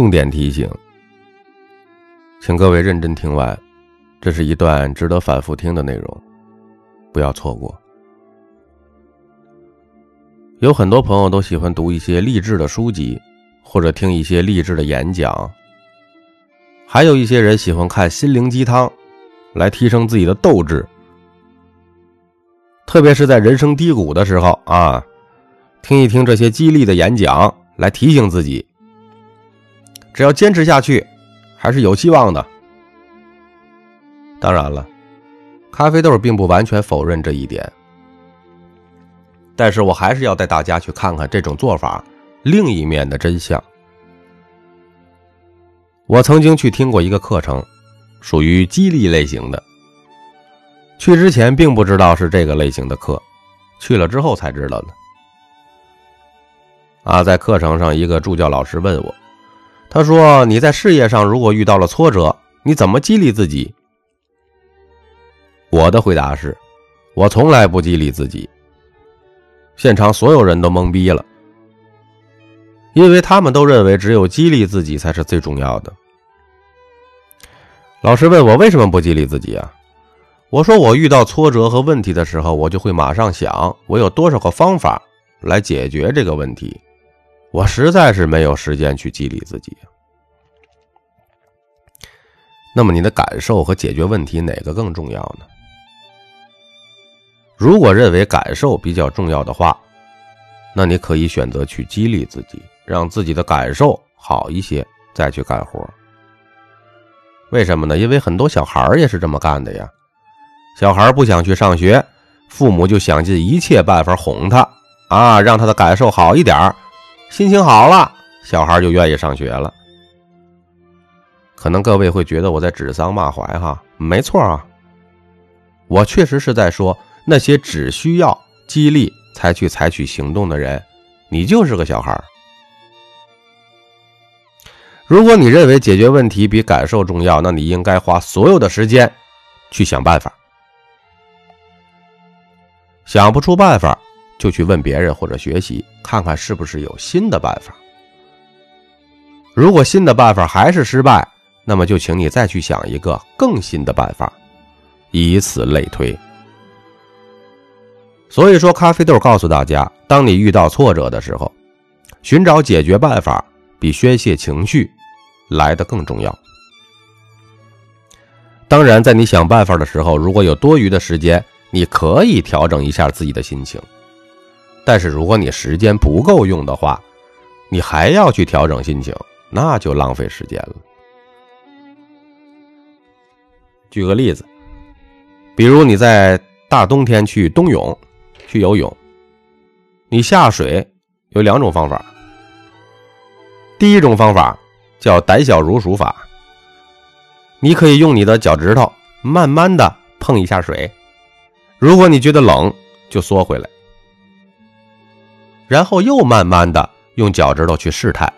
重点提醒，请各位认真听完，这是一段值得反复听的内容，不要错过。有很多朋友都喜欢读一些励志的书籍，或者听一些励志的演讲，还有一些人喜欢看心灵鸡汤，来提升自己的斗志。特别是在人生低谷的时候啊，听一听这些激励的演讲，来提醒自己，只要坚持下去，还是有希望的。当然了，咖啡豆并不完全否认这一点，但是我还是要带大家去看看这种做法另一面的真相。我曾经去听过一个课程，属于激励类型的。去之前并不知道是这个类型的课，去了之后才知道的。啊，在课程上，一个助教老师问我，他说：“你在事业上如果遇到了挫折，你怎么激励自己？”我的回答是：“我从来不激励自己。”现场所有人都懵逼了，因为他们都认为只有激励自己才是最重要的。老师问我为什么不激励自己啊？我说，我遇到挫折和问题的时候，我就会马上想，我有多少个方法来解决这个问题。我实在是没有时间去激励自己。那么，你的感受和解决问题哪个更重要呢？如果认为感受比较重要的话，那你可以选择去激励自己，让自己的感受好一些，再去干活。为什么呢？因为很多小孩也是这么干的呀。小孩不想去上学，父母就想尽一切办法哄他，啊，让他的感受好一点心情好了，小孩就愿意上学了。可能各位会觉得我在指桑骂槐哈，没错啊，我确实是在说那些只需要激励才去采取行动的人，你就是个小孩如果你认为解决问题比感受重要，那你应该花所有的时间去想办法。想不出办法，就去问别人或者学习，看看是不是有新的办法。如果新的办法还是失败，那么就请你再去想一个更新的办法，以此类推。所以说，咖啡豆告诉大家：当你遇到挫折的时候，寻找解决办法比宣泄情绪来的更重要。当然，在你想办法的时候，如果有多余的时间。你可以调整一下自己的心情，但是如果你时间不够用的话，你还要去调整心情，那就浪费时间了。举个例子，比如你在大冬天去冬泳，去游泳，你下水有两种方法。第一种方法叫胆小如鼠法，你可以用你的脚趾头慢慢的碰一下水。如果你觉得冷，就缩回来，然后又慢慢的用脚趾头去试探，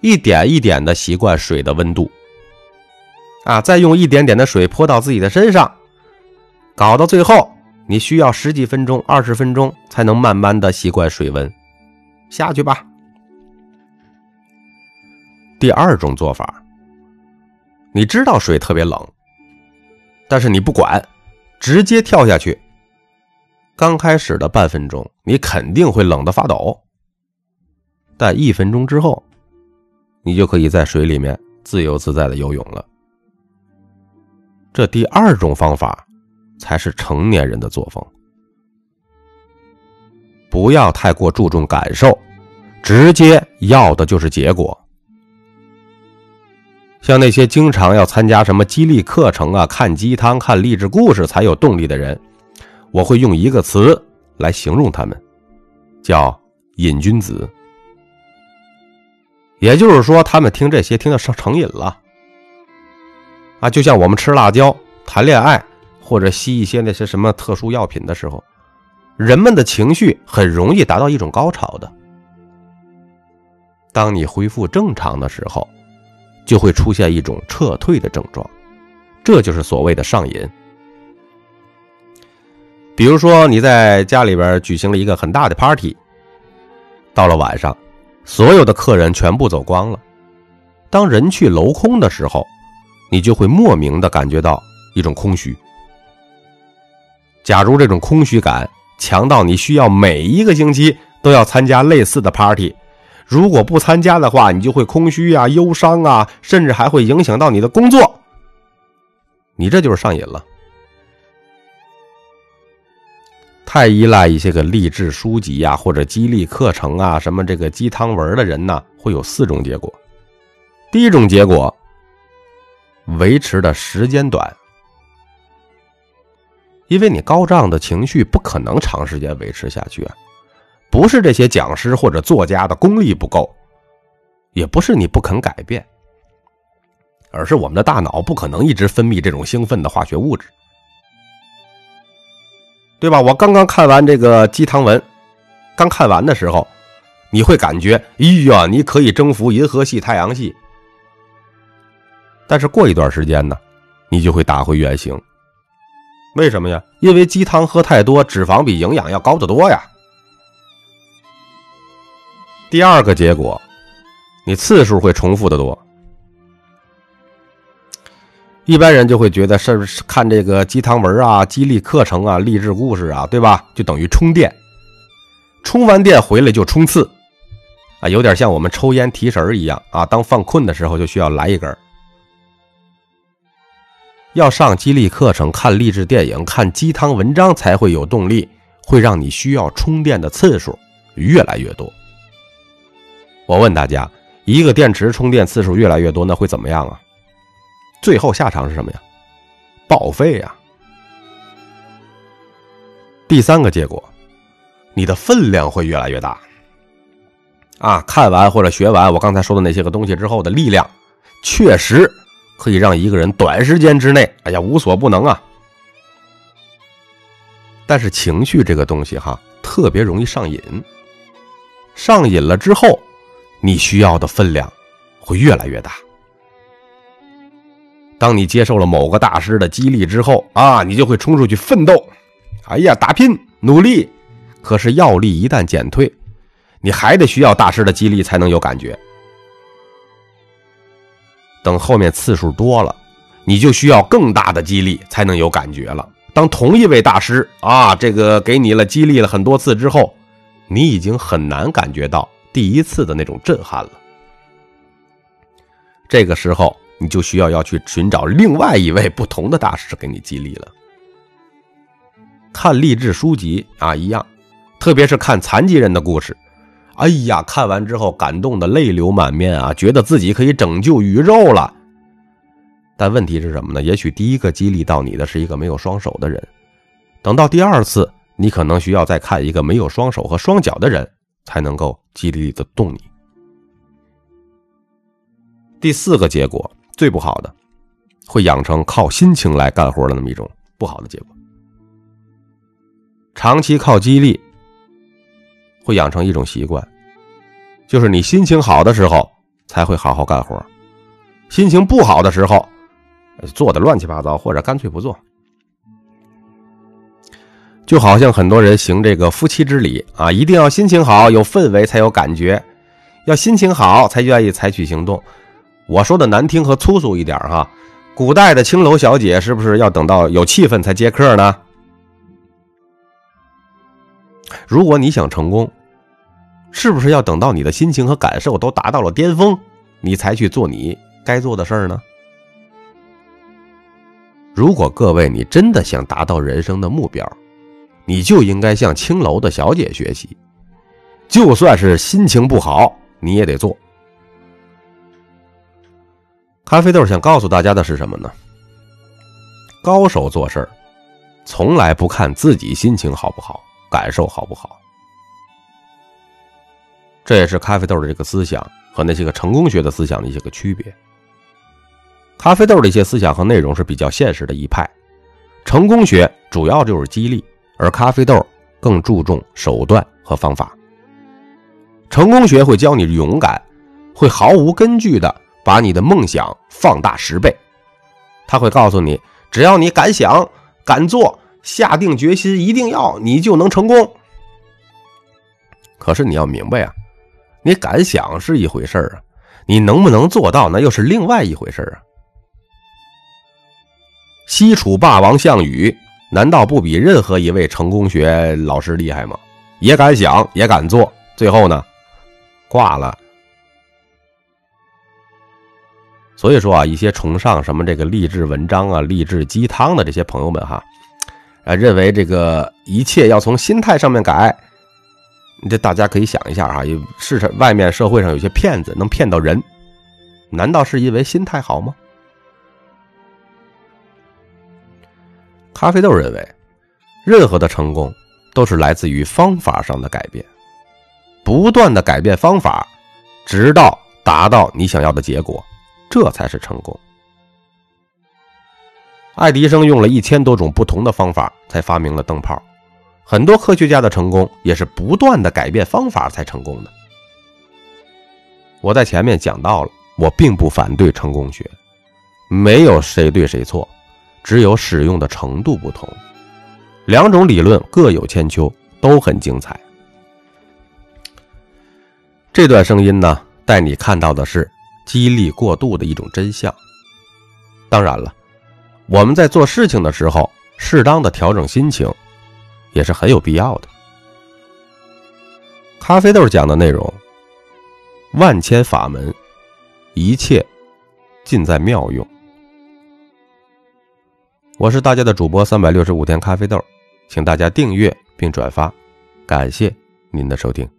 一点一点的习惯水的温度，啊，再用一点点的水泼到自己的身上，搞到最后，你需要十几分钟、二十分钟才能慢慢的习惯水温，下去吧。第二种做法，你知道水特别冷，但是你不管。直接跳下去。刚开始的半分钟，你肯定会冷得发抖，但一分钟之后，你就可以在水里面自由自在的游泳了。这第二种方法才是成年人的作风。不要太过注重感受，直接要的就是结果。像那些经常要参加什么激励课程啊、看鸡汤、看励志故事才有动力的人，我会用一个词来形容他们，叫“瘾君子”。也就是说，他们听这些听的上成瘾了啊，就像我们吃辣椒、谈恋爱或者吸一些那些什么特殊药品的时候，人们的情绪很容易达到一种高潮的。当你恢复正常的时候。就会出现一种撤退的症状，这就是所谓的上瘾。比如说，你在家里边举行了一个很大的 party，到了晚上，所有的客人全部走光了，当人去楼空的时候，你就会莫名的感觉到一种空虚。假如这种空虚感强到你需要每一个星期都要参加类似的 party，如果不参加的话，你就会空虚啊、忧伤啊，甚至还会影响到你的工作。你这就是上瘾了。太依赖一些个励志书籍呀，或者激励课程啊，什么这个鸡汤文的人呢，会有四种结果。第一种结果，维持的时间短，因为你高涨的情绪不可能长时间维持下去啊。不是这些讲师或者作家的功力不够，也不是你不肯改变，而是我们的大脑不可能一直分泌这种兴奋的化学物质。对吧？我刚刚看完这个鸡汤文，刚看完的时候，你会感觉，哎呀，你可以征服银河系、太阳系。但是过一段时间呢，你就会打回原形。为什么呀？因为鸡汤喝太多，脂肪比营养要高得多呀。第二个结果，你次数会重复的多。一般人就会觉得是不是看这个鸡汤文啊、激励课程啊、励志故事啊，对吧？就等于充电，充完电回来就冲刺，啊，有点像我们抽烟提神一样啊。当犯困的时候就需要来一根。要上激励课程、看励志电影、看鸡汤文章才会有动力，会让你需要充电的次数越来越多。我问大家，一个电池充电次数越来越多，那会怎么样啊？最后下场是什么呀？报废呀！第三个结果，你的分量会越来越大。啊，看完或者学完我刚才说的那些个东西之后的力量，确实可以让一个人短时间之内，哎呀，无所不能啊。但是情绪这个东西哈，特别容易上瘾。上瘾了之后，你需要的分量会越来越大。当你接受了某个大师的激励之后啊，你就会冲出去奋斗，哎呀，打拼努力。可是药力一旦减退，你还得需要大师的激励才能有感觉。等后面次数多了，你就需要更大的激励才能有感觉了。当同一位大师啊，这个给你了激励了很多次之后，你已经很难感觉到第一次的那种震撼了。这个时候。你就需要要去寻找另外一位不同的大师给你激励了。看励志书籍啊，一样，特别是看残疾人的故事，哎呀，看完之后感动的泪流满面啊，觉得自己可以拯救宇宙了。但问题是什么呢？也许第一个激励到你的是一个没有双手的人，等到第二次，你可能需要再看一个没有双手和双脚的人，才能够激励的动你。第四个结果。最不好的，会养成靠心情来干活的那么一种不好的结果。长期靠激励，会养成一种习惯，就是你心情好的时候才会好好干活，心情不好的时候做的乱七八糟，或者干脆不做。就好像很多人行这个夫妻之礼啊，一定要心情好，有氛围才有感觉，要心情好才愿意采取行动。我说的难听和粗俗一点哈，古代的青楼小姐是不是要等到有气氛才接客呢？如果你想成功，是不是要等到你的心情和感受都达到了巅峰，你才去做你该做的事儿呢？如果各位你真的想达到人生的目标，你就应该向青楼的小姐学习，就算是心情不好，你也得做。咖啡豆想告诉大家的是什么呢？高手做事儿，从来不看自己心情好不好，感受好不好。这也是咖啡豆的这个思想和那些个成功学的思想的一些个区别。咖啡豆的一些思想和内容是比较现实的一派，成功学主要就是激励，而咖啡豆更注重手段和方法。成功学会教你勇敢，会毫无根据的。把你的梦想放大十倍，他会告诉你，只要你敢想、敢做，下定决心一定要，你就能成功。可是你要明白啊，你敢想是一回事啊，你能不能做到，那又是另外一回事啊。西楚霸王项羽，难道不比任何一位成功学老师厉害吗？也敢想，也敢做，最后呢，挂了。所以说啊，一些崇尚什么这个励志文章啊、励志鸡汤的这些朋友们哈，啊，认为这个一切要从心态上面改。这大家可以想一下哈，市场外面社会上有些骗子能骗到人，难道是因为心态好吗？咖啡豆认为，任何的成功都是来自于方法上的改变，不断的改变方法，直到达到你想要的结果，这才是成功。爱迪生用了一千多种不同的方法才发明了灯泡，很多科学家的成功也是不断的改变方法才成功的。我在前面讲到了，我并不反对成功学，没有谁对谁错。只有使用的程度不同，两种理论各有千秋，都很精彩。这段声音呢，带你看到的是激励过度的一种真相。当然了，我们在做事情的时候，适当的调整心情，也是很有必要的。咖啡豆讲的内容，万千法门，一切尽在妙用。我是大家的主播三百六十五天咖啡豆，请大家订阅并转发，感谢您的收听。